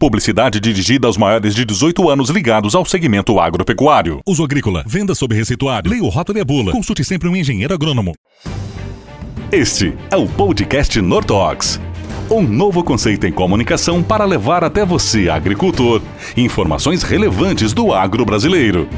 Publicidade dirigida aos maiores de 18 anos ligados ao segmento agropecuário. Uso agrícola. Venda sob receituário. Leia o rótulo e a bula. Consulte sempre um engenheiro agrônomo. Este é o podcast Nortox. Um novo conceito em comunicação para levar até você, agricultor, informações relevantes do agro brasileiro.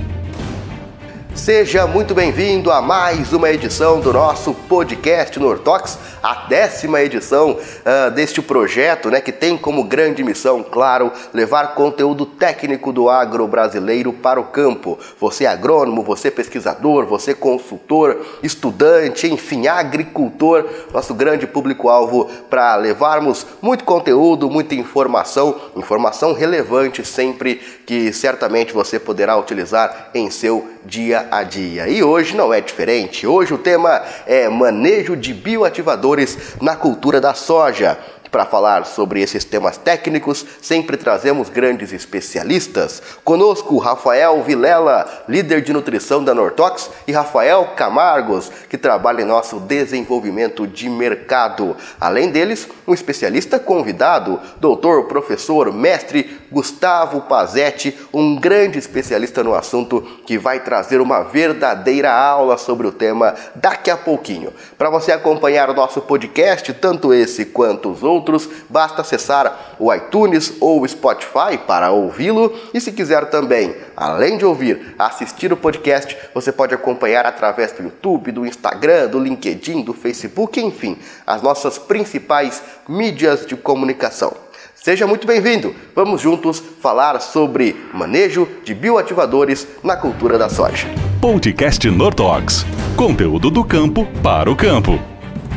Seja muito bem-vindo a mais uma edição do nosso podcast Nortox, a décima edição uh, deste projeto, né, que tem como grande missão, claro, levar conteúdo técnico do agro brasileiro para o campo. Você é agrônomo, você é pesquisador, você é consultor, estudante, enfim, agricultor, nosso grande público-alvo para levarmos muito conteúdo, muita informação, informação relevante sempre que certamente você poderá utilizar em seu dia a dia. E hoje não é diferente. Hoje o tema é manejo de bioativadores na cultura da soja. Para falar sobre esses temas técnicos, sempre trazemos grandes especialistas. Conosco, Rafael Vilela, líder de nutrição da Nortox, e Rafael Camargos, que trabalha em nosso desenvolvimento de mercado. Além deles, um especialista convidado, doutor, professor, mestre Gustavo Pazetti, um grande especialista no assunto que vai trazer uma verdadeira aula sobre o tema daqui a pouquinho. Para você acompanhar o nosso podcast, tanto esse quanto os outros, outros, basta acessar o iTunes ou o Spotify para ouvi-lo. E se quiser também, além de ouvir, assistir o podcast, você pode acompanhar através do YouTube, do Instagram, do LinkedIn, do Facebook, enfim, as nossas principais mídias de comunicação. Seja muito bem-vindo! Vamos juntos falar sobre manejo de bioativadores na cultura da soja. Podcast Nortox. Conteúdo do campo para o campo.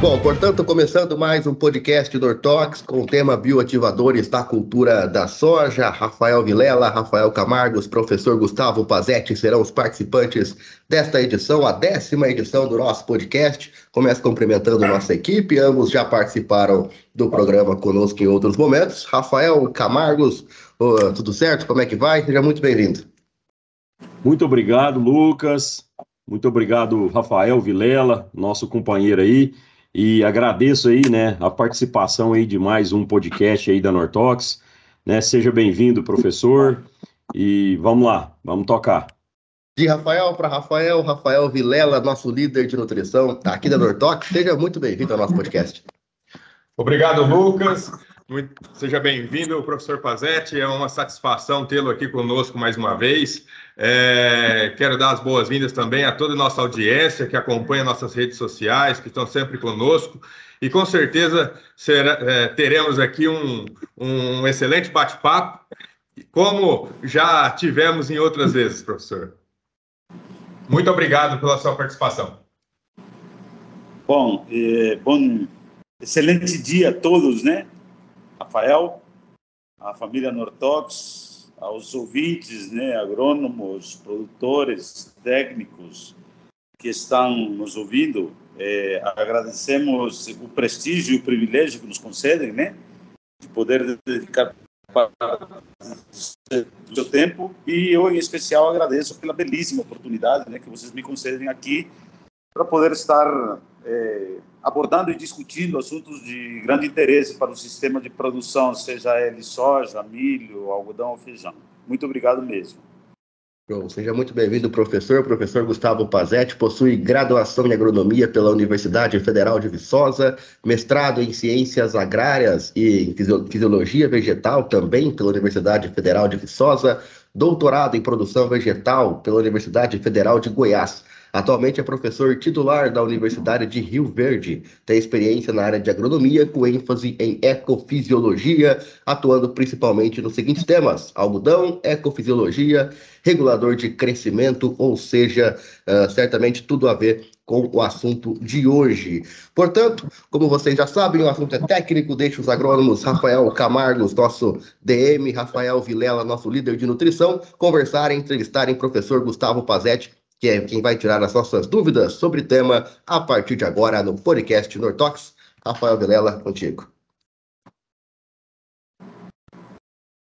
Bom, portanto, começando mais um podcast do Ortox com o tema bioativadores da cultura da soja. Rafael Vilela, Rafael Camargos, professor Gustavo Pazetti serão os participantes desta edição, a décima edição do nosso podcast. Começo cumprimentando nossa equipe, ambos já participaram do programa conosco em outros momentos. Rafael Camargos, oh, tudo certo? Como é que vai? Seja muito bem-vindo. Muito obrigado, Lucas. Muito obrigado, Rafael Vilela, nosso companheiro aí. E agradeço aí, né, a participação aí de mais um podcast aí da Nortox, né? Seja bem-vindo, professor. E vamos lá, vamos tocar. De Rafael para Rafael, Rafael Vilela, nosso líder de nutrição aqui da Nortox. Seja muito bem-vindo ao nosso podcast. Obrigado, Lucas. Muito, seja bem-vindo, professor Pazetti. É uma satisfação tê-lo aqui conosco mais uma vez. É, quero dar as boas-vindas também a toda a nossa audiência que acompanha nossas redes sociais, que estão sempre conosco. E com certeza será, é, teremos aqui um, um excelente bate-papo, como já tivemos em outras vezes, professor. Muito obrigado pela sua participação. Bom, é, bom, excelente dia a todos, né? Rafael, a família Nortox, aos ouvintes, né, agrônomos, produtores, técnicos que estão nos ouvindo, é, agradecemos o prestígio e o privilégio que nos concedem, né, de poder dedicar do seu tempo. E eu em especial agradeço pela belíssima oportunidade, né, que vocês me concedem aqui para poder estar é, abordando e discutindo assuntos de grande interesse para o sistema de produção, seja ele soja, milho, algodão ou feijão. Muito obrigado mesmo. Bom, seja muito bem-vindo, professor. O professor Gustavo Pazetti possui graduação em agronomia pela Universidade Federal de Viçosa, mestrado em ciências agrárias e em fisiologia vegetal também pela Universidade Federal de Viçosa, doutorado em produção vegetal pela Universidade Federal de Goiás Atualmente é professor titular da Universidade de Rio Verde. Tem experiência na área de agronomia, com ênfase em ecofisiologia, atuando principalmente nos seguintes temas: algodão, ecofisiologia, regulador de crescimento, ou seja, uh, certamente tudo a ver com o assunto de hoje. Portanto, como vocês já sabem, o assunto é técnico, deixa os agrônomos Rafael Camargos, nosso DM, Rafael Vilela, nosso líder de nutrição, conversarem, entrevistarem o professor Gustavo Pazetti, que é quem vai tirar as nossas dúvidas sobre o tema a partir de agora no podcast Nortox. Rafael Vilela, contigo.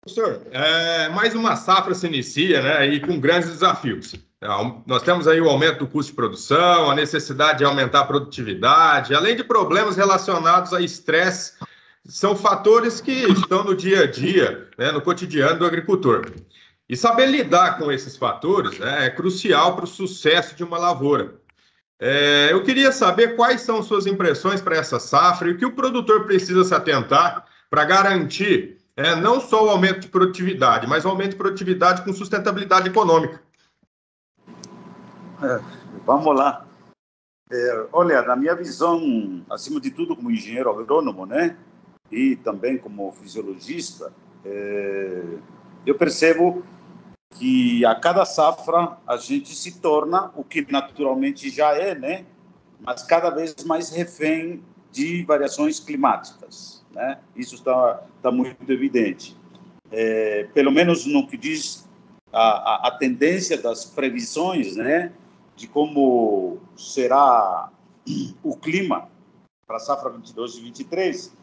Professor, é, mais uma safra se inicia, né, e com grandes desafios. É, nós temos aí o aumento do custo de produção, a necessidade de aumentar a produtividade, além de problemas relacionados a estresse são fatores que estão no dia a dia, né, no cotidiano do agricultor. E saber lidar com esses fatores né, é crucial para o sucesso de uma lavoura. É, eu queria saber quais são suas impressões para essa safra e o que o produtor precisa se atentar para garantir é, não só o aumento de produtividade, mas o aumento de produtividade com sustentabilidade econômica. É, vamos lá. É, olha, na minha visão, acima de tudo como engenheiro agrônomo, né, e também como fisiologista, é, eu percebo que a cada safra a gente se torna o que naturalmente já é, né, mas cada vez mais refém de variações climáticas, né? Isso está tá muito evidente. É, pelo menos no que diz a, a, a tendência das previsões, né? de como será o clima para a safra 22 e 23,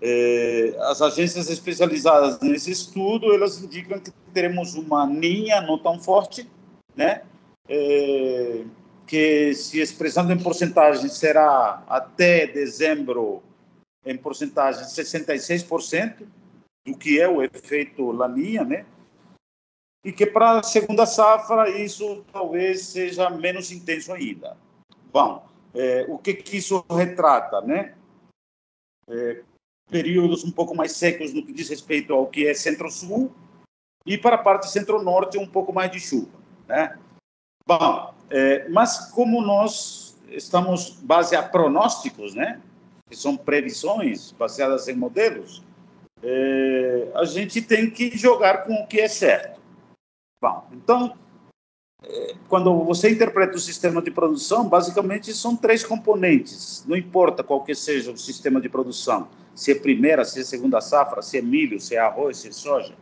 é, as agências especializadas nesse estudo elas indicam que teremos uma ninha não tão forte, né? É, que se expressando em porcentagem será até dezembro em porcentagem 66% do que é o efeito laninha, né? e que para a segunda safra isso talvez seja menos intenso ainda. Bom, é, o que, que isso retrata, né? É, períodos um pouco mais secos no que diz respeito ao que é centro-sul e para a parte centro-norte um pouco mais de chuva, né? Bom, é, mas como nós estamos base a pronósticos, né? Que são previsões baseadas em modelos, é, a gente tem que jogar com o que é certo. Bom, então, é, quando você interpreta o sistema de produção, basicamente são três componentes. Não importa qual que seja o sistema de produção, se é primeira, se é segunda safra, se é milho, se é arroz, se é soja.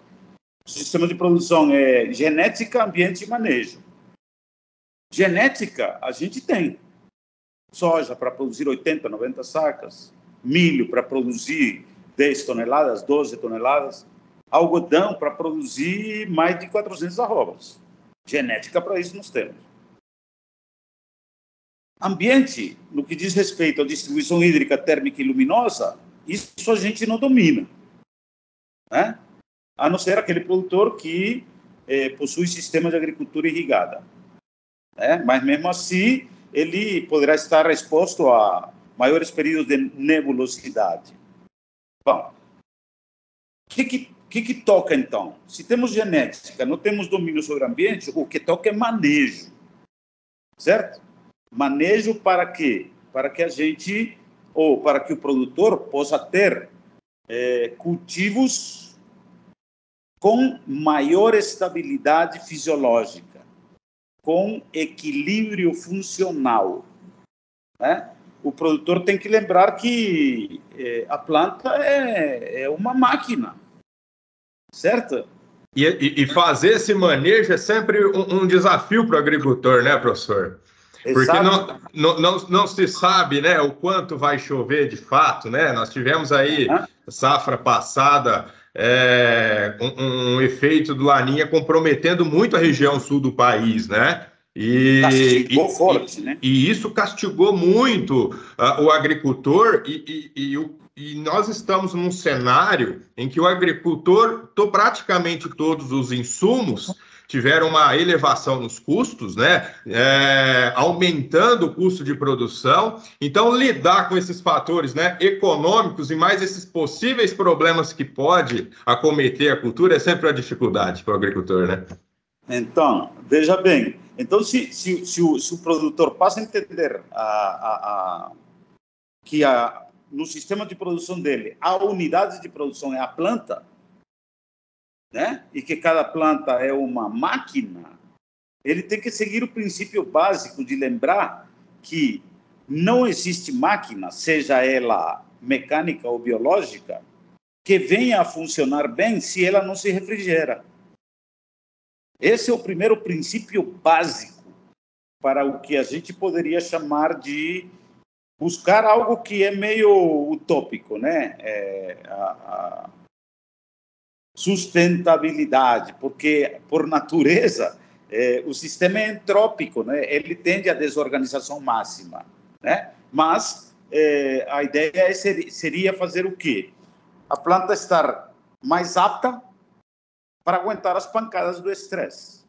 O sistema de produção é genética, ambiente e manejo. Genética, a gente tem. Soja para produzir 80, 90 sacas, milho para produzir 10 toneladas, 12 toneladas, algodão para produzir mais de 400 arrobas. Genética para isso nós temos. Ambiente, no que diz respeito à distribuição hídrica térmica e luminosa, isso a gente não domina. Né? A não ser aquele produtor que eh, possui sistema de agricultura irrigada. Né? Mas mesmo assim, ele poderá estar exposto a maiores períodos de nebulosidade. Bom, o que, que que, que toca, então? Se temos genética, não temos domínio sobre o ambiente, o que toca é manejo. Certo? Manejo para quê? Para que a gente, ou para que o produtor possa ter é, cultivos com maior estabilidade fisiológica, com equilíbrio funcional. Né? O produtor tem que lembrar que é, a planta é, é uma máquina certo? E, e, fazer esse manejo é sempre um, um desafio para o agricultor, né, professor? Porque não, não, não, não, se sabe né, o quanto vai chover de fato, né? Nós tivemos aí, uhum. safra passada, é, um, um, efeito do Laninha comprometendo muito a região sul do país, né? E, castigou e, forte, né? E isso castigou muito uh, o agricultor e, e, e o e nós estamos num cenário em que o agricultor, tô, praticamente todos os insumos tiveram uma elevação nos custos, né? É, aumentando o custo de produção. Então, lidar com esses fatores né, econômicos e mais esses possíveis problemas que pode acometer a cultura é sempre uma dificuldade para o agricultor, né? Então, veja bem. Então, se, se, se, o, se o produtor passa a entender a, a, a que no sistema de produção dele, a unidade de produção é a planta, né? E que cada planta é uma máquina, ele tem que seguir o princípio básico de lembrar que não existe máquina, seja ela mecânica ou biológica, que venha a funcionar bem se ela não se refrigera. Esse é o primeiro princípio básico para o que a gente poderia chamar de buscar algo que é meio utópico, né? É, a, a sustentabilidade, porque por natureza é, o sistema é entrópico, né? Ele tende à desorganização máxima, né? Mas é, a ideia é seria fazer o quê? a planta estar mais apta para aguentar as pancadas do estresse.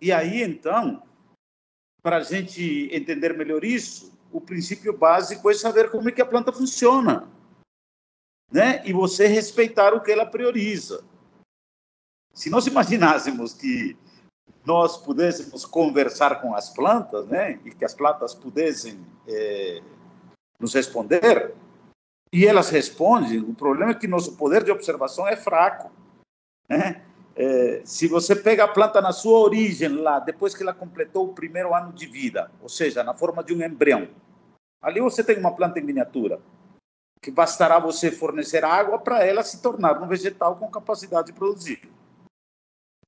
E aí, então, para a gente entender melhor isso, o princípio básico é saber como é que a planta funciona, né? E você respeitar o que ela prioriza. Se nós imaginássemos que nós pudéssemos conversar com as plantas, né, e que as plantas pudessem é, nos responder, e elas respondem, o problema é que nosso poder de observação é fraco. Né? É, se você pega a planta na sua origem lá, depois que ela completou o primeiro ano de vida, ou seja, na forma de um embrião, ali você tem uma planta em miniatura, que bastará você fornecer água para ela se tornar um vegetal com capacidade de produzir.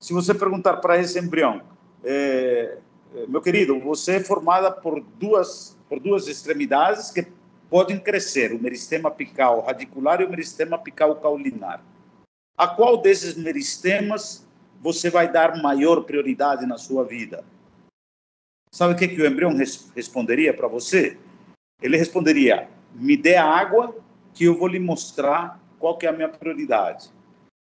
Se você perguntar para esse embrião, é, é, meu querido, você é formada por duas, por duas extremidades que podem crescer, o meristema apical radicular e o meristema apical caulinar. A qual desses meristemas você vai dar maior prioridade na sua vida? Sabe o que, que o embrião res responderia para você? Ele responderia: me dê água que eu vou lhe mostrar qual que é a minha prioridade.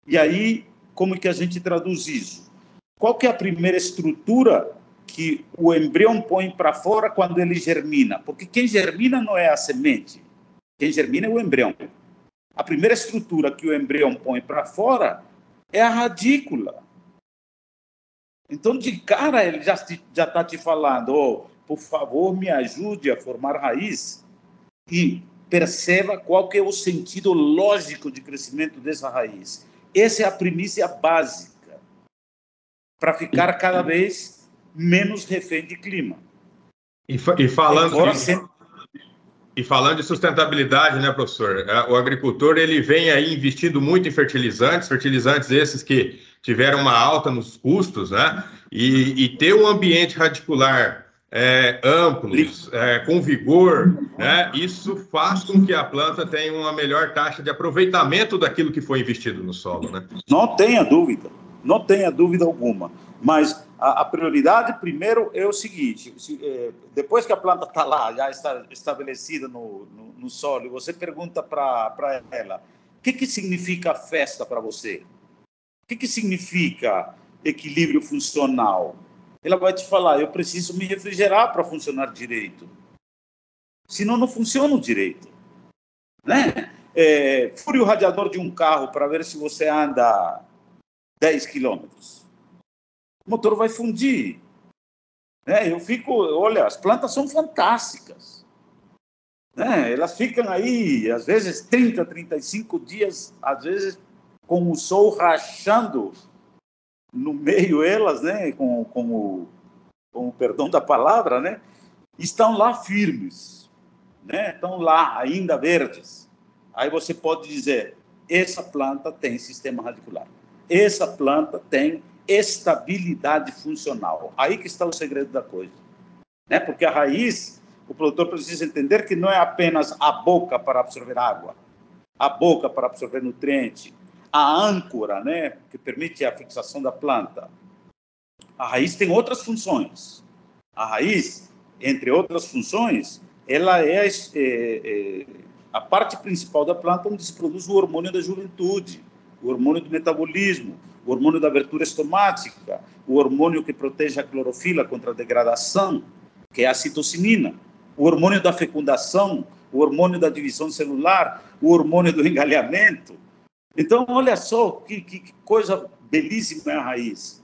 E aí como que a gente traduz isso? Qual que é a primeira estrutura que o embrião põe para fora quando ele germina? Porque quem germina não é a semente, quem germina é o embrião. A primeira estrutura que o embrião põe para fora é a radícula. Então, de cara, ele já está te falando, oh, por favor, me ajude a formar raiz e perceba qual que é o sentido lógico de crescimento dessa raiz. Essa é a primícia básica para ficar cada vez menos refém de clima. E, e falando de, sempre... e falando de sustentabilidade, né, professor? É, o agricultor ele vem aí investindo muito em fertilizantes, fertilizantes esses que tiveram uma alta nos custos, né? E, e ter um ambiente radicular é, amplos, é, com vigor, né? isso faz com que a planta tenha uma melhor taxa de aproveitamento daquilo que foi investido no solo. Né? Não tenha dúvida, não tenha dúvida alguma. Mas a, a prioridade, primeiro, é o seguinte: se, é, depois que a planta está lá, já está estabelecida no, no, no solo, você pergunta para ela: o que, que significa festa para você? O que, que significa equilíbrio funcional? Ela vai te falar: eu preciso me refrigerar para funcionar direito. Senão, não funciona direito. Né? É, fure o radiador de um carro para ver se você anda 10 quilômetros. O motor vai fundir. Né? Eu fico, olha, as plantas são fantásticas. Né? Elas ficam aí, às vezes, 30, 35 dias, às vezes, com o sol rachando no meio elas, né, com, com, o, com o perdão da palavra, né, estão lá firmes, né, estão lá ainda verdes. Aí você pode dizer, essa planta tem sistema radicular, essa planta tem estabilidade funcional. Aí que está o segredo da coisa, né, porque a raiz, o produtor precisa entender que não é apenas a boca para absorver água, a boca para absorver nutriente, a âncora, né, que permite a fixação da planta. A raiz tem outras funções. A raiz, entre outras funções, ela é, é, é a parte principal da planta onde se produz o hormônio da juventude, o hormônio do metabolismo, o hormônio da abertura estomática, o hormônio que protege a clorofila contra a degradação, que é a citocinina, o hormônio da fecundação, o hormônio da divisão celular, o hormônio do engalhamento, então, olha só que, que, que coisa belíssima é a raiz.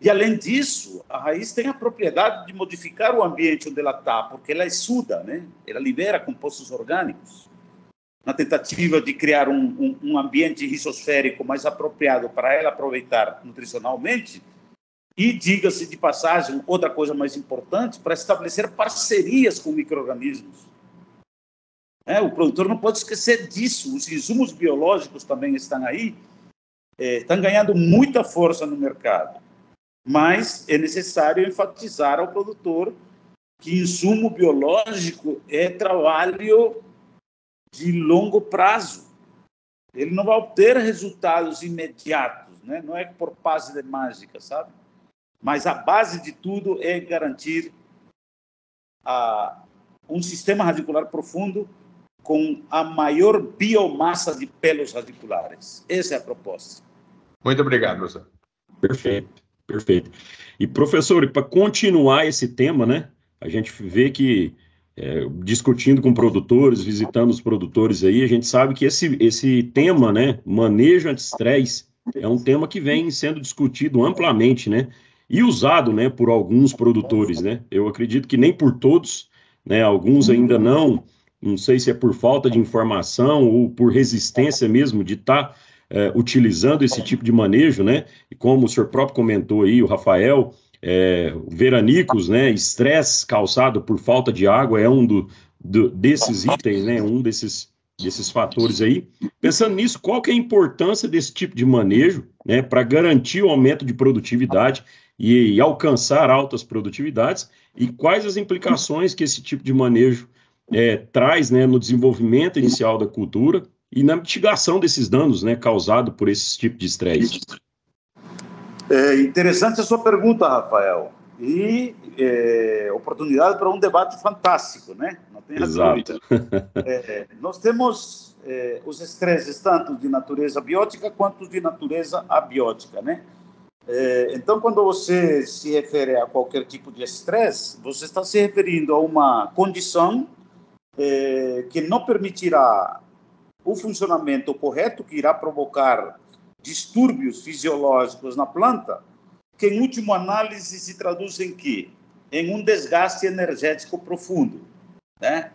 E, além disso, a raiz tem a propriedade de modificar o ambiente onde ela está, porque ela exuda, né? ela libera compostos orgânicos, na tentativa de criar um, um, um ambiente risosférico mais apropriado para ela aproveitar nutricionalmente. E, diga-se de passagem, outra coisa mais importante, para estabelecer parcerias com micro-organismos. É, o produtor não pode esquecer disso. Os insumos biológicos também estão aí, é, estão ganhando muita força no mercado. Mas é necessário enfatizar ao produtor que insumo biológico é trabalho de longo prazo. Ele não vai obter resultados imediatos, né? não é por passe de mágica, sabe? Mas a base de tudo é garantir a, um sistema radicular profundo com a maior biomassa de pelos radiculares. Essa é a proposta. Muito obrigado, professor. Perfeito, perfeito. E, professor, para continuar esse tema, né? A gente vê que, é, discutindo com produtores, visitando os produtores aí, a gente sabe que esse, esse tema, né? Manejo anti-estresse, é um tema que vem sendo discutido amplamente, né? E usado, né, por alguns produtores, né? Eu acredito que nem por todos, né? Alguns ainda não, não sei se é por falta de informação ou por resistência mesmo de estar tá, é, utilizando esse tipo de manejo, né? E como o senhor próprio comentou aí, o Rafael, é, veranicos, né? Estresse causado por falta de água é um do, do, desses itens, né? Um desses desses fatores aí. Pensando nisso, qual que é a importância desse tipo de manejo, né, para garantir o aumento de produtividade e, e, alcançar altas produtividades e quais as implicações que esse tipo de manejo é, traz, né, no desenvolvimento inicial da cultura e na mitigação desses danos, né, causados por esse tipo de estresse. É interessante a sua pergunta, Rafael e é, oportunidade para um debate fantástico, né? Não tem Exato. É, nós temos é, os estresses tanto de natureza biótica quanto de natureza abiótica, né? É, então, quando você se refere a qualquer tipo de estresse, você está se referindo a uma condição é, que não permitirá o funcionamento correto, que irá provocar distúrbios fisiológicos na planta, que em última análise se traduz em quê? Em um desgaste energético profundo, né?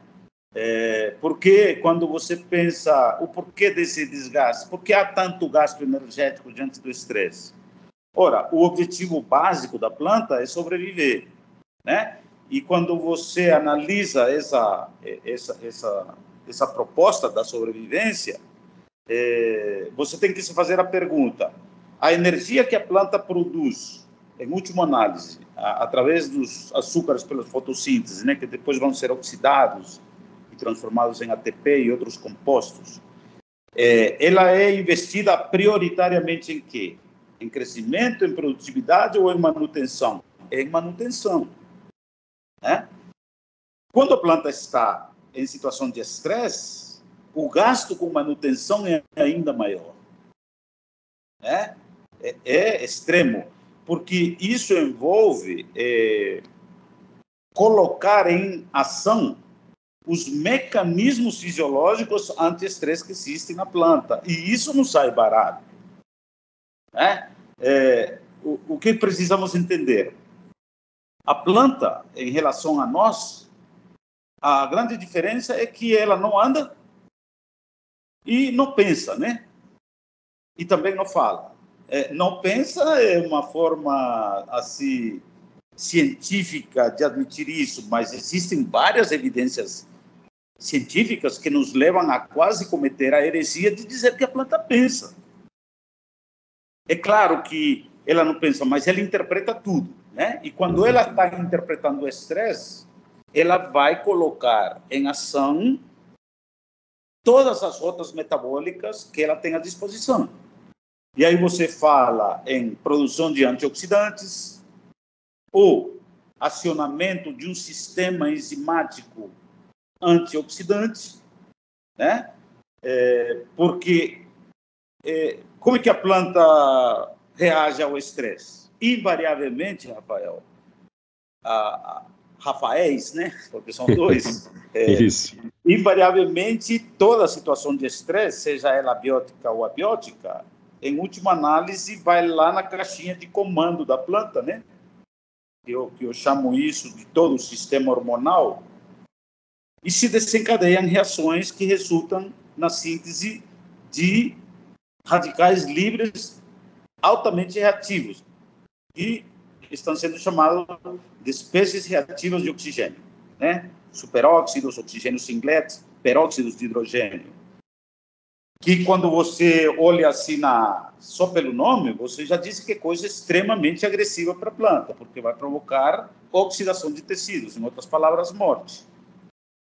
É, porque quando você pensa o porquê desse desgaste, por que há tanto gasto energético diante do estresse? Ora, o objetivo básico da planta é sobreviver, né? E quando você analisa essa essa essa essa proposta da sobrevivência, é, você tem que se fazer a pergunta: a energia que a planta produz, em última análise, a, através dos açúcares pela fotossíntese, né, que depois vão ser oxidados e transformados em ATP e outros compostos, é, ela é investida prioritariamente em quê? Em crescimento, em produtividade ou em manutenção? É em manutenção. Né? Quando a planta está em situação de estresse, o gasto com manutenção é ainda maior. Né? é, é extremo, porque isso envolve é, colocar em ação os mecanismos fisiológicos anti-estresse que existem na planta. E isso não sai barato. Né? É, o, o que precisamos entender? A planta, em relação a nós, a grande diferença é que ela não anda e não pensa, né? E também não fala é, não pensa é uma forma assim científica de admitir isso, mas existem várias evidências científicas que nos levam a quase cometer a heresia de dizer que a planta pensa. É claro que ela não pensa, mas ela interpreta tudo, né? E quando ela está interpretando o estresse, ela vai colocar em ação todas as rotas metabólicas que ela tem à disposição. E aí você fala em produção de antioxidantes ou acionamento de um sistema enzimático antioxidante, né? É, porque é, como é que a planta reage ao estresse? Invariavelmente, Rafael, a, a, Rafaéis, né? Porque são dois. É, Isso. Invariavelmente, toda situação de estresse, seja ela biótica ou abiótica, em última análise, vai lá na caixinha de comando da planta, né? Eu, que eu chamo isso de todo o sistema hormonal, e se desencadeiam reações que resultam na síntese de radicais livres altamente reativos, que estão sendo chamados de espécies reativas de oxigênio, né? Superóxidos, oxigênio singlet, peróxidos de hidrogênio que quando você olha assim na, só pelo nome, você já disse que é coisa extremamente agressiva para a planta, porque vai provocar oxidação de tecidos, em outras palavras, morte.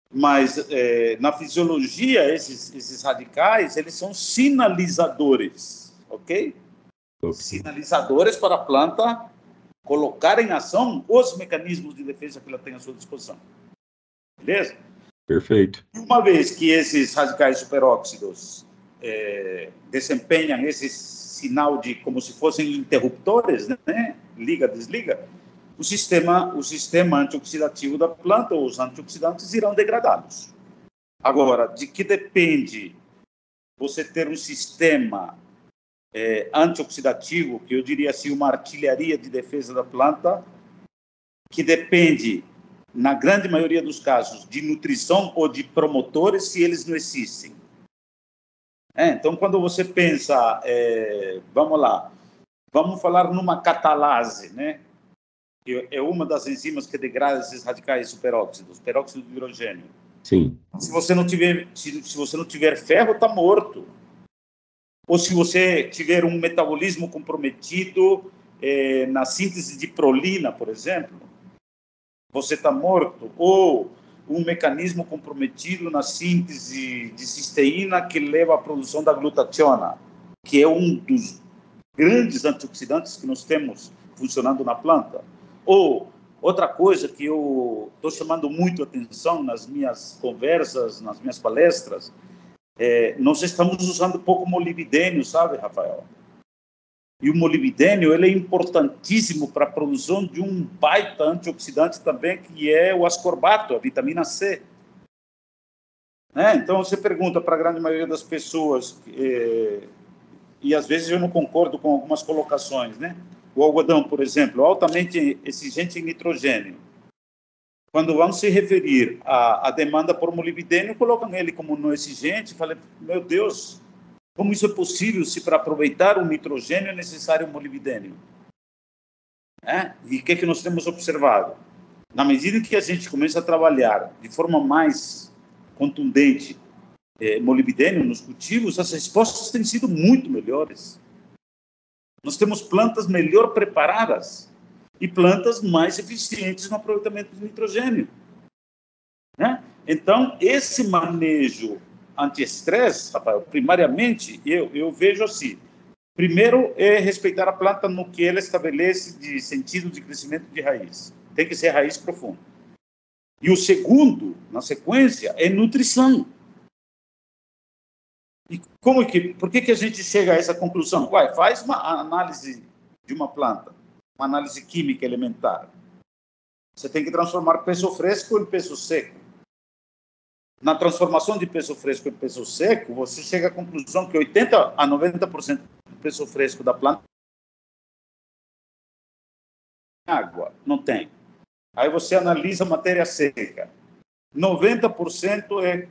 Mas é, na fisiologia, esses, esses radicais, eles são sinalizadores, ok? Sinalizadores para a planta colocar em ação os mecanismos de defesa que ela tem à sua disposição. Beleza? Perfeito. Uma vez que esses radicais superóxidos é, desempenham esse sinal de como se fossem interruptores, né? Liga, desliga. O sistema, o sistema antioxidativo da planta, ou os antioxidantes, irão degradá-los. Agora, de que depende você ter um sistema é, antioxidativo, que eu diria assim, uma artilharia de defesa da planta, que depende, na grande maioria dos casos, de nutrição ou de promotores, se eles não existem. É, então, quando você pensa, é, vamos lá, vamos falar numa catalase, né? Que é uma das enzimas que degrada esses radicais superóxidos, peróxido de hidrogênio. Sim. Se você não tiver, se, se você não tiver ferro, está morto. Ou se você tiver um metabolismo comprometido é, na síntese de prolina, por exemplo, você está morto. Ou um mecanismo comprometido na síntese de cisteína que leva à produção da glutationa, que é um dos grandes antioxidantes que nós temos funcionando na planta. Ou outra coisa que eu estou chamando muito atenção nas minhas conversas, nas minhas palestras, é, nós estamos usando pouco molibdênio, sabe, Rafael? E o molibdênio ele é importantíssimo para a produção de um baita antioxidante também, que é o ascorbato, a vitamina C. Né? Então, você pergunta para a grande maioria das pessoas, é, e às vezes eu não concordo com algumas colocações, né? O algodão, por exemplo, altamente exigente em nitrogênio. Quando vão se referir à, à demanda por molibdênio, colocam ele como não exigente. Falei, meu Deus, como isso é possível se para aproveitar o nitrogênio é necessário o molibdênio? É? E o que, é que nós temos observado? Na medida que a gente começa a trabalhar de forma mais contundente é, molibdênio nos cultivos, as respostas têm sido muito melhores. Nós temos plantas melhor preparadas e plantas mais eficientes no aproveitamento do nitrogênio. Né? Então, esse manejo anti-estresse, Rafael, primariamente, eu, eu vejo assim. Primeiro é respeitar a planta no que ela estabelece de sentido de crescimento de raiz. Tem que ser raiz profunda. E o segundo, na sequência, é nutrição. E como que, por que, que a gente chega a essa conclusão? Uai, faz uma análise de uma planta, uma análise química elementar. Você tem que transformar peso fresco em peso seco na transformação de peso fresco em peso seco, você chega à conclusão que 80 a 90% do peso fresco da planta água, não tem. Aí você analisa matéria seca. 90% é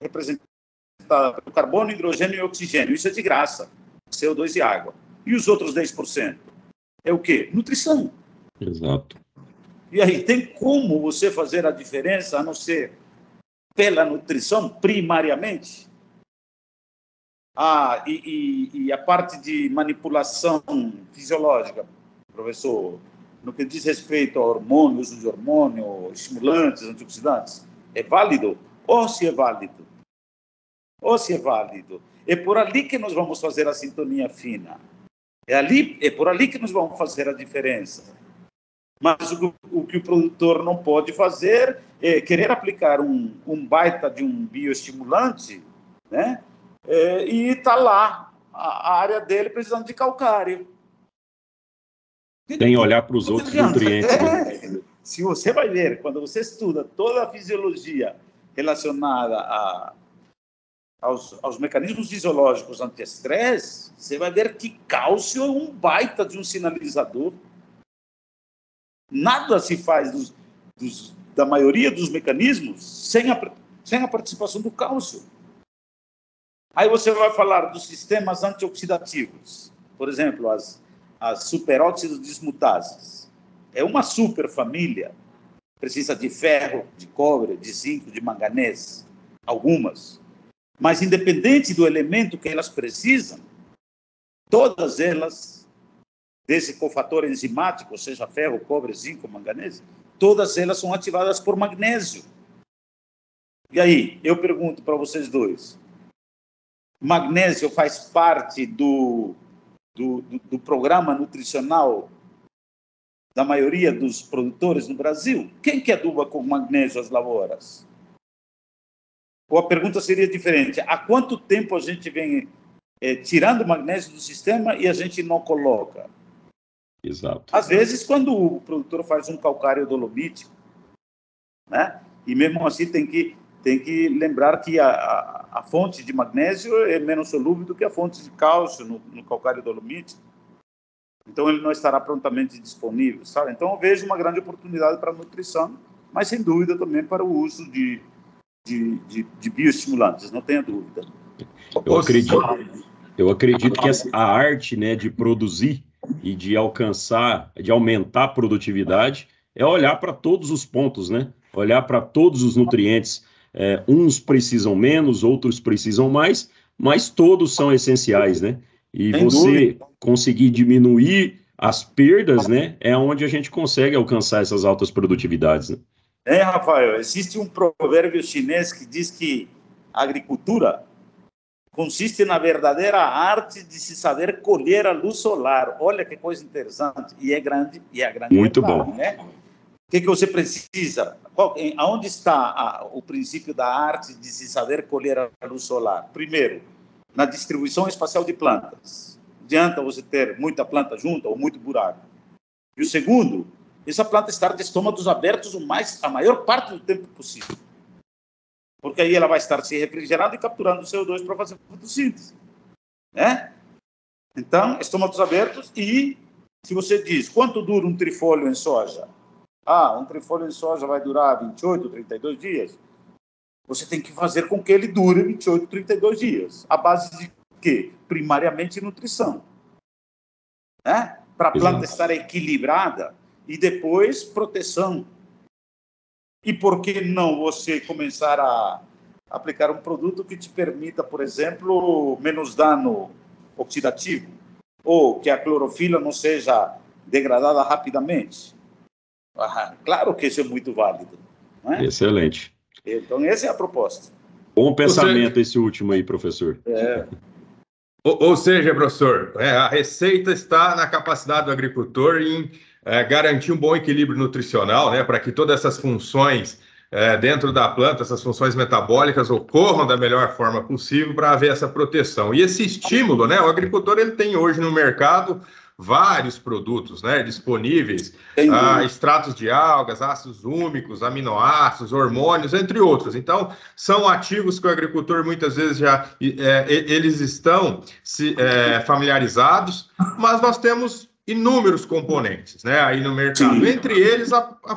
representado por carbono, hidrogênio e oxigênio. Isso é de graça. CO2 e água. E os outros 10%? É o quê? Nutrição. Exato. E aí, tem como você fazer a diferença, a não ser pela nutrição primariamente. Ah, e, e, e, a parte de manipulação fisiológica, professor, no que diz respeito a hormônios, uso de hormônio, estimulantes, antioxidantes, é válido? Ou se é válido? Ou se é válido? É por ali que nós vamos fazer a sintonia fina. É, ali, é por ali que nós vamos fazer a diferença. Mas o, o, que o produtor não pode fazer é querer aplicar um, um baita de um bioestimulante, né? É, e está lá a, a, área dele precisando de calcário. Tem olhar para os outros nutrientes. Né? É, se você vai ver, quando você estuda toda a fisiologia relacionada a, aos, aos, mecanismos fisiológicos anti-estresse, você vai ver que cálcio é um baita de um sinalizador. Nada se faz dos, dos, da maioria dos mecanismos sem a, sem a participação do cálcio. Aí você vai falar dos sistemas antioxidativos, por exemplo, as, as superóxidos dismutases. É uma superfamília, precisa de ferro, de cobre, de zinco, de manganês, algumas. Mas independente do elemento que elas precisam, todas elas desse cofator enzimático, seja ferro, cobre, zinco, manganês, todas elas são ativadas por magnésio. E aí, eu pergunto para vocês dois: magnésio faz parte do, do, do, do programa nutricional da maioria dos produtores no Brasil? Quem que aduba com magnésio as lavouras? Ou a pergunta seria diferente: há quanto tempo a gente vem é, tirando magnésio do sistema e a gente não coloca? Exato. Às vezes, quando o produtor faz um calcário dolomítico, né? E mesmo assim tem que tem que lembrar que a, a, a fonte de magnésio é menos solúvel do que a fonte de cálcio no, no calcário dolomítico. Então ele não estará prontamente disponível, sabe? Então eu vejo uma grande oportunidade para a nutrição, mas sem dúvida também para o uso de, de, de, de bioestimulantes, não tenha dúvida. Eu acredito, eu acredito que a arte né, de produzir e de alcançar, de aumentar a produtividade, é olhar para todos os pontos, né? Olhar para todos os nutrientes. É, uns precisam menos, outros precisam mais, mas todos são essenciais, né? E Sem você dúvida. conseguir diminuir as perdas, né? É onde a gente consegue alcançar essas altas produtividades. Né? É, Rafael, existe um provérbio chinês que diz que a agricultura consiste na verdadeira arte de se saber colher a luz solar. Olha que coisa interessante. E é grande, e é grande. Muito verdade, bom. Né? O que, que você precisa? Qual, em, aonde está a, o princípio da arte de se saber colher a luz solar? Primeiro, na distribuição espacial de plantas. Adianta você ter muita planta junta ou muito buraco. E o segundo, essa planta estar de estômagos abertos o mais, a maior parte do tempo possível. Porque aí ela vai estar se refrigerando e capturando CO2 para fazer fotossíntese. Né? Então, estômagos abertos e se você diz quanto dura um trifólio em soja? Ah, um trifólio em soja vai durar 28, 32 dias. Você tem que fazer com que ele dure 28, 32 dias. A base de quê? Primariamente nutrição. Né? Para a planta estar equilibrada e depois proteção. E por que não você começar a aplicar um produto que te permita, por exemplo, menos dano oxidativo? Ou que a clorofila não seja degradada rapidamente? Ah, claro que isso é muito válido. É? Excelente. Então, essa é a proposta. Bom pensamento esse último aí, professor. É. Ou, ou, seja, professor, é, a receita está na capacidade do agricultor em é, garantir um bom equilíbrio nutricional, né, para que todas essas funções é, dentro da planta, essas funções metabólicas ocorram da melhor forma possível para haver essa proteção. E esse estímulo, né, o agricultor ele tem hoje no mercado vários produtos né, disponíveis, ah, extratos de algas, ácidos úmicos, aminoácidos, hormônios, entre outros. Então, são ativos que o agricultor muitas vezes já é, eles estão se, é, familiarizados, mas nós temos inúmeros componentes né, aí no mercado, Sim. entre eles a, a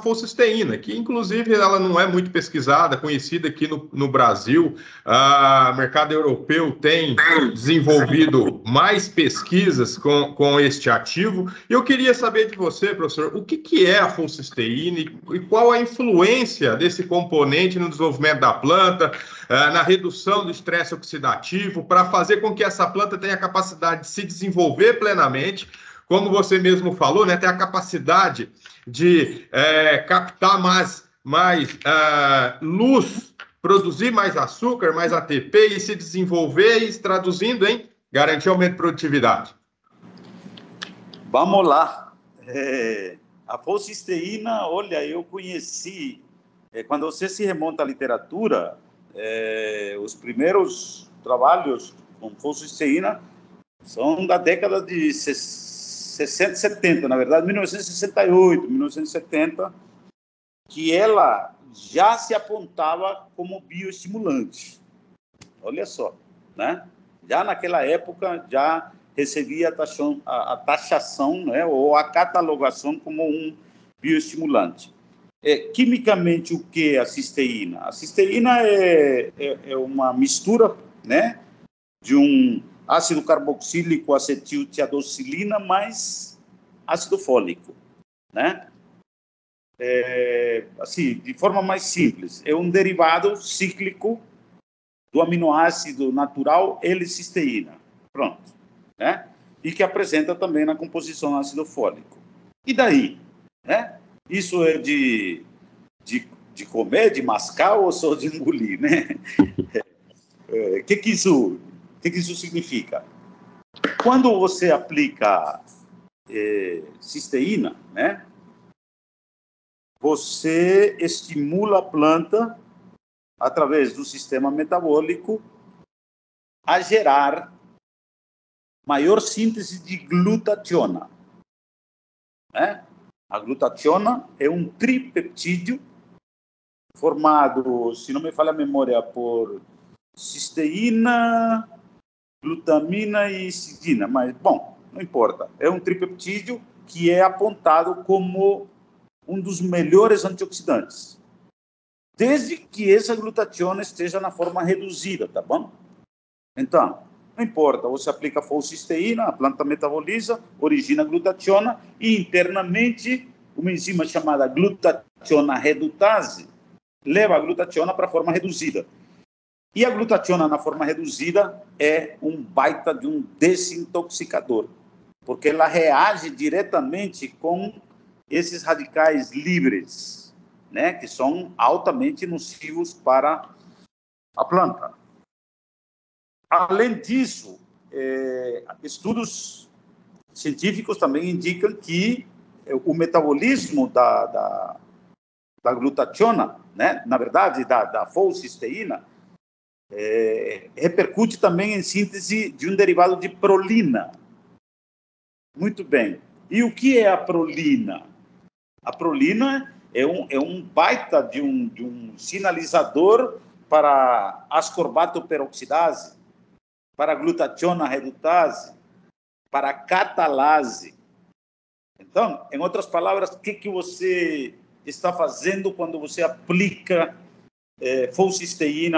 que inclusive ela não é muito pesquisada, conhecida aqui no, no Brasil. O mercado europeu tem desenvolvido mais pesquisas com, com este ativo. E eu queria saber de você, professor, o que, que é a folcisteína e, e qual a influência desse componente no desenvolvimento da planta, uh, na redução do estresse oxidativo, para fazer com que essa planta tenha a capacidade de se desenvolver plenamente como você mesmo falou, né, tem a capacidade de é, captar mais, mais é, luz, produzir mais açúcar, mais ATP e se desenvolver e traduzindo em garantir aumento de produtividade. Vamos lá. É, a folcisteína, olha, eu conheci, é, quando você se remonta à literatura, é, os primeiros trabalhos com folcisteína são da década de 60 60, 70, na verdade, 1968, 1970, que ela já se apontava como bioestimulante. Olha só, né? Já naquela época já recebia a taxação, a, a taxação né, ou a catalogação como um bioestimulante. É, quimicamente, o que é a cisteína? A cisteína é, é, é uma mistura né, de um ácido carboxílico acetiltiadocilina mais ácido fólico, né? É, assim, de forma mais simples, é um derivado cíclico do aminoácido natural L-cisteína. Pronto, né? E que apresenta também na composição ácido fólico. E daí, né? Isso é de, de, de comer, de mascar ou só de engolir, né? O é, que que isso que, que isso significa? Quando você aplica é, cisteína, né, você estimula a planta através do sistema metabólico, a gerar maior síntese de glutationa. Né? A glutationa é um tripeptídeo formado, se não me falha a memória, por cisteína, glutamina e cidina, mas bom, não importa. É um tripeptídeo que é apontado como um dos melhores antioxidantes, desde que essa glutationa esteja na forma reduzida, tá bom? Então, não importa, você aplica folcisteína, a planta metaboliza, origina glutationa e internamente uma enzima chamada glutationa redutase leva a glutationa para a forma reduzida. E a glutationa na forma reduzida é um baita de um desintoxicador, porque ela reage diretamente com esses radicais livres, né, que são altamente nocivos para a planta. Além disso, é, estudos científicos também indicam que o metabolismo da, da, da glutationa, né, na verdade, da, da folcisteína, é, repercute também em síntese de um derivado de prolina. Muito bem. E o que é a prolina? A prolina é um, é um baita de um, de um sinalizador para ascorbato peroxidase, para glutationa redutase, para catalase. Então, em outras palavras, o que, que você está fazendo quando você aplica é,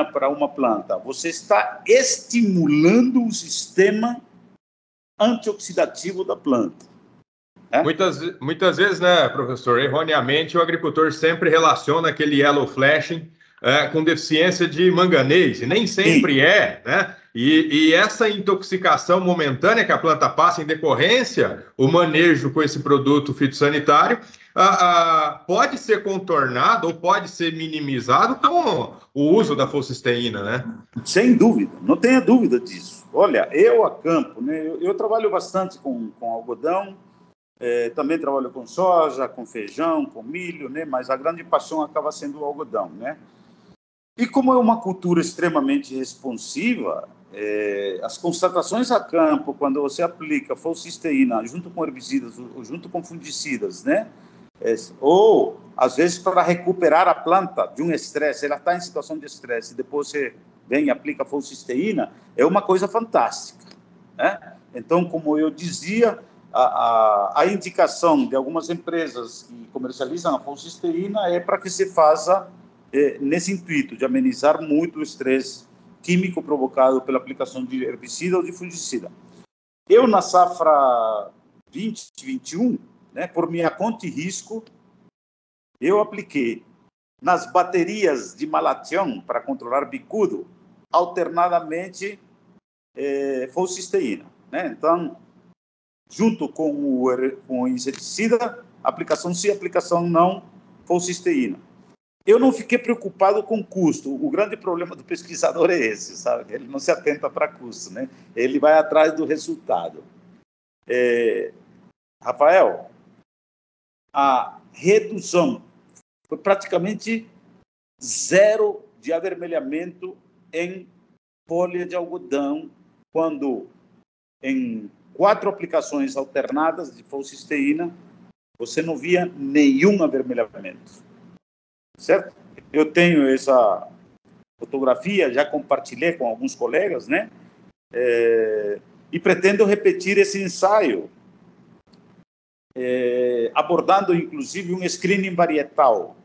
para uma planta? Você está estimulando o sistema antioxidativo da planta. É? Muitas, muitas vezes, né, professor, erroneamente, o agricultor sempre relaciona aquele yellow flashing é, com deficiência de manganês, e nem sempre Sim. é, né? E, e, essa intoxicação momentânea que a planta passa em decorrência, o manejo com esse produto fitossanitário, pode ser contornado ou pode ser minimizado com o uso da folcisteína, né? Sem dúvida, não tenha dúvida disso. Olha, eu a campo, né, eu, eu trabalho bastante com, com algodão, é, também trabalho com soja, com feijão, com milho, né, mas a grande paixão acaba sendo o algodão, né? E como é uma cultura extremamente responsiva, é, as constatações a campo, quando você aplica folcisteína junto com herbicidas ou junto com fungicidas, né? É, ou, às vezes, para recuperar a planta de um estresse, ela está em situação de estresse, depois você vem e aplica folcisteína, é uma coisa fantástica. Né? Então, como eu dizia, a, a, a indicação de algumas empresas que comercializam a folcisteína é para que se faça é, nesse intuito de amenizar muito o estresse químico provocado pela aplicação de herbicida ou de fungicida. Eu, na safra 2021, né, por minha conta e risco, eu apliquei nas baterias de malatião para controlar bicudo, alternadamente é, folcisteína. Né? Então, junto com o, com o inseticida, aplicação sim, aplicação não, folcisteína. Eu não fiquei preocupado com custo. O grande problema do pesquisador é esse, sabe? Ele não se atenta para custo, né? Ele vai atrás do resultado. É... Rafael, a redução foi praticamente zero de avermelhamento em folha de algodão quando em quatro aplicações alternadas de folcisteína você não via nenhum avermelhamento certo? Eu tenho essa fotografia, já compartilhei com alguns colegas, né? É, e pretendo repetir esse ensaio, é, abordando inclusive um screening varietal.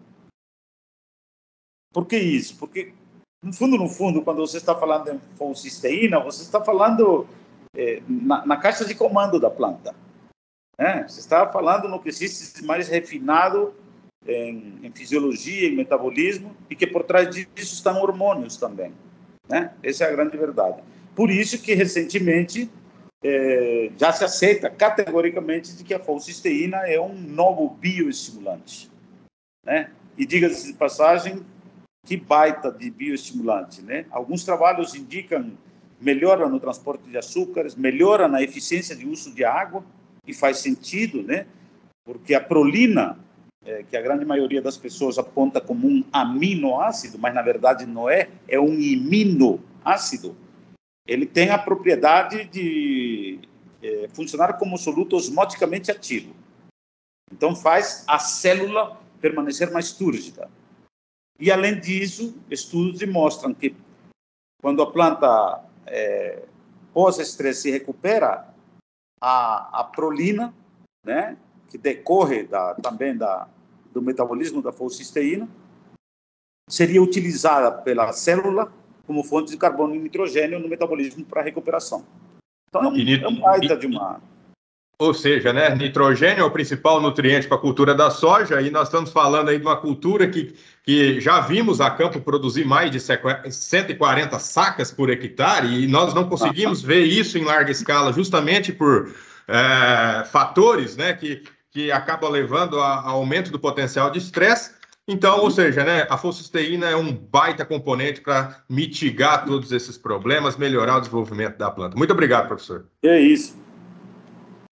Por que isso? Porque, no fundo, no fundo, quando você está falando em folcisteína, você está falando é, na, na, caixa de comando da planta. Né? Você está falando no que existe mais refinado em, em, fisiologia, em metabolismo, e que por trás disso estão hormônios também. Né? Essa é a grande verdade. Por isso que, recentemente, é, já se aceita categoricamente de que a folcisteína é um novo bioestimulante. Né? E diga-se de passagem, que baita de bioestimulante. Né? Alguns trabalhos indicam melhora no transporte de açúcares, melhora na eficiência de uso de água, e faz sentido, né? porque a prolina é, que a grande maioria das pessoas aponta como um aminoácido, mas na verdade não é, é um iminoácido. Ele tem a propriedade de é, funcionar como soluto osmoticamente ativo. Então faz a célula permanecer mais túrgida. E além disso, estudos demonstram que quando a planta é, pós-estresse se recupera, a, a prolina, né, que decorre da, também da, do metabolismo da folcisteína, seria utilizada pela célula como fonte de carbono e nitrogênio no metabolismo para recuperação. Então, é um, é um baita de uma... Ou seja, né, nitrogênio é o principal nutriente para a cultura da soja, e nós estamos falando aí de uma cultura que, que já vimos a campo produzir mais de 140 sacas por hectare, e nós não conseguimos ver isso em larga escala, justamente por é, fatores né, que, que acabam levando a, a aumento do potencial de estresse. Então, ou seja, né, a fosfateína é um baita componente para mitigar todos esses problemas, melhorar o desenvolvimento da planta. Muito obrigado, professor. É isso.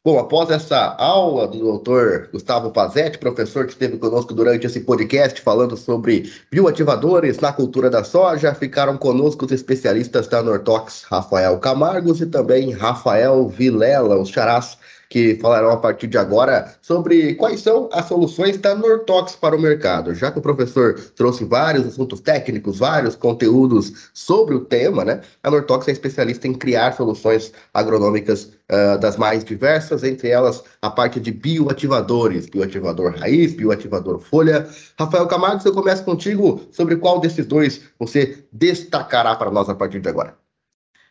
Bom, após essa aula do doutor Gustavo Pazetti, professor que esteve conosco durante esse podcast falando sobre bioativadores na cultura da soja, ficaram conosco os especialistas da Nortox, Rafael Camargos e também Rafael Vilela, os charás que falarão a partir de agora sobre quais são as soluções da Nortox para o mercado. Já que o professor trouxe vários assuntos técnicos, vários conteúdos sobre o tema, né? A Nortox é especialista em criar soluções agronômicas uh, das mais diversas, entre elas a parte de bioativadores, bioativador raiz, bioativador folha. Rafael Camargo, eu começo contigo sobre qual desses dois você destacará para nós a partir de agora.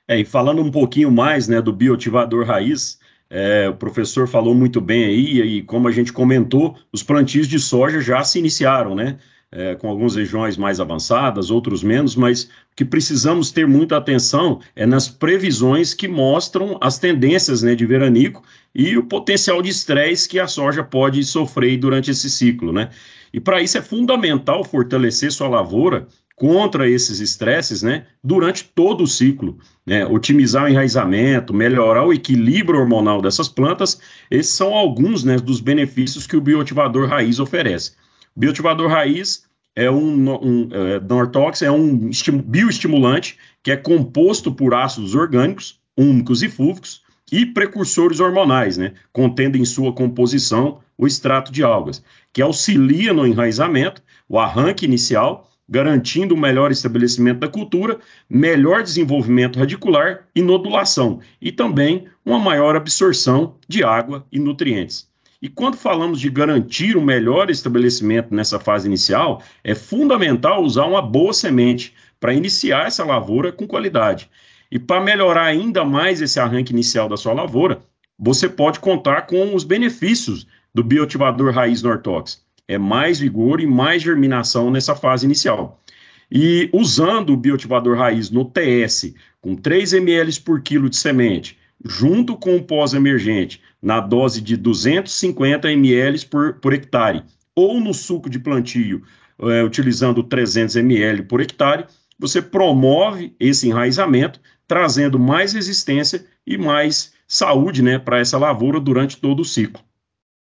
É, e falando um pouquinho mais né, do bioativador raiz, é, o professor falou muito bem aí, e como a gente comentou, os plantios de soja já se iniciaram, né? É, com algumas regiões mais avançadas, outros menos, mas o que precisamos ter muita atenção é nas previsões que mostram as tendências né, de veranico e o potencial de estresse que a soja pode sofrer durante esse ciclo, né? E para isso é fundamental fortalecer sua lavoura contra esses estresses, né, durante todo o ciclo, né, otimizar o enraizamento, melhorar o equilíbrio hormonal dessas plantas, esses são alguns, né, dos benefícios que o bioativador raiz oferece. O bioativador raiz é um, um é, Nortox é um bioestimulante que é composto por ácidos orgânicos, úmicos e fúvicos e precursores hormonais, né, contendo em sua composição o extrato de algas, que auxilia no enraizamento, o arranque inicial garantindo o melhor estabelecimento da cultura, melhor desenvolvimento radicular e nodulação, e também uma maior absorção de água e nutrientes. E quando falamos de garantir o um melhor estabelecimento nessa fase inicial, é fundamental usar uma boa semente para iniciar essa lavoura com qualidade. E para melhorar ainda mais esse arranque inicial da sua lavoura, você pode contar com os benefícios do bioativador raiz Nortox é mais vigor e mais germinação nessa fase inicial. E usando o bioativador raiz no TS, com 3 ml por quilo de semente, junto com o pós-emergente, na dose de 250 ml por, por hectare, ou no suco de plantio, é, utilizando 300 ml por hectare, você promove esse enraizamento, trazendo mais resistência e mais saúde né, para essa lavoura durante todo o ciclo.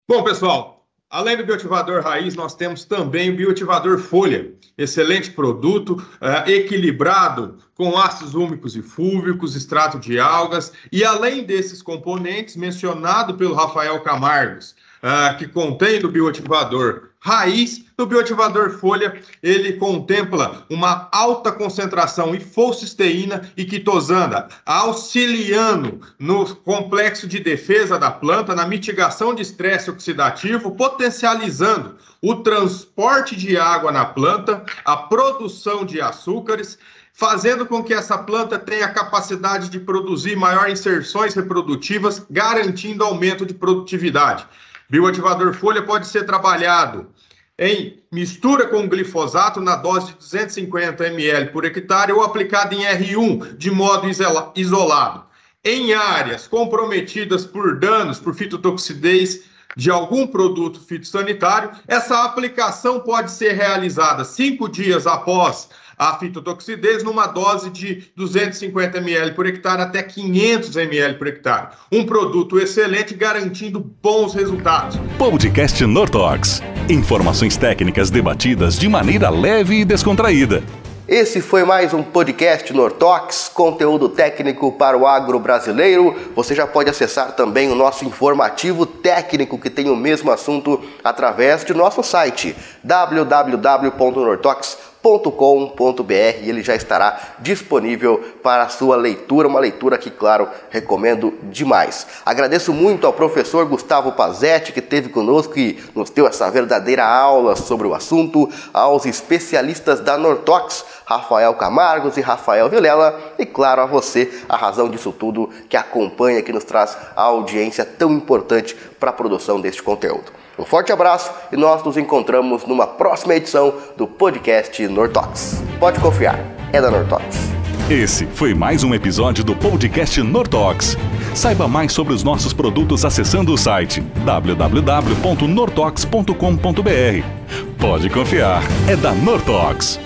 Bom, pessoal, Além do bioativador raiz, nós temos também o bioativador folha. Excelente produto, é, equilibrado, com ácidos úmicos e fúvicos, extrato de algas. E além desses componentes, mencionado pelo Rafael Camargos, uh, que contém no bioativador raiz, no bioativador folha, ele contempla uma alta concentração de folcisteína e quitosana, auxiliando no complexo de defesa da planta, na mitigação de estresse oxidativo, potencializando o transporte de água na planta, a produção de açúcares, fazendo com que essa planta tenha capacidade de produzir maior inserções reprodutivas, garantindo aumento de produtividade. Bioativador folha pode ser trabalhado em mistura com glifosato na dose de 250 ml por hectare ou aplicado em R1 de modo isolado. Em áreas comprometidas por danos por fitotoxidez de algum produto fitossanitário, essa aplicação pode ser realizada cinco dias após a fitotoxidez numa dose de 250 ml por hectare até 500 ml por hectare. Um produto excelente garantindo bons resultados. Podcast Nortox. Informações técnicas debatidas de maneira leve e descontraída. Esse foi mais um podcast Nortox, conteúdo técnico para o agro brasileiro. Você já pode acessar também o nosso informativo técnico que tem o mesmo assunto através de nosso site www.nortox.com com.br e ele já estará disponível para a sua leitura, uma leitura que, claro, recomendo demais. Agradeço muito ao professor Gustavo Pazetti, que esteve conosco e nos deu essa verdadeira aula sobre o assunto, aos especialistas da Nortox, Rafael Camargos e Rafael Vilela, e claro a você, a razão disso tudo que acompanha, que nos traz a audiência tão importante para a produção deste conteúdo. Um forte abraço e nós nos encontramos numa próxima edição do podcast Nortox. Pode confiar, é da Nortox. Esse foi mais um episódio do podcast Nortox. Saiba mais sobre os nossos produtos acessando o site www.nortox.com.br. Pode confiar, é da Nortox.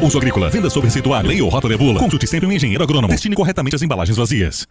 Uso agrícola, venda sob receituário, lei ou rota de bula. Consulte sempre um engenheiro agrônomo. Destine corretamente as embalagens vazias.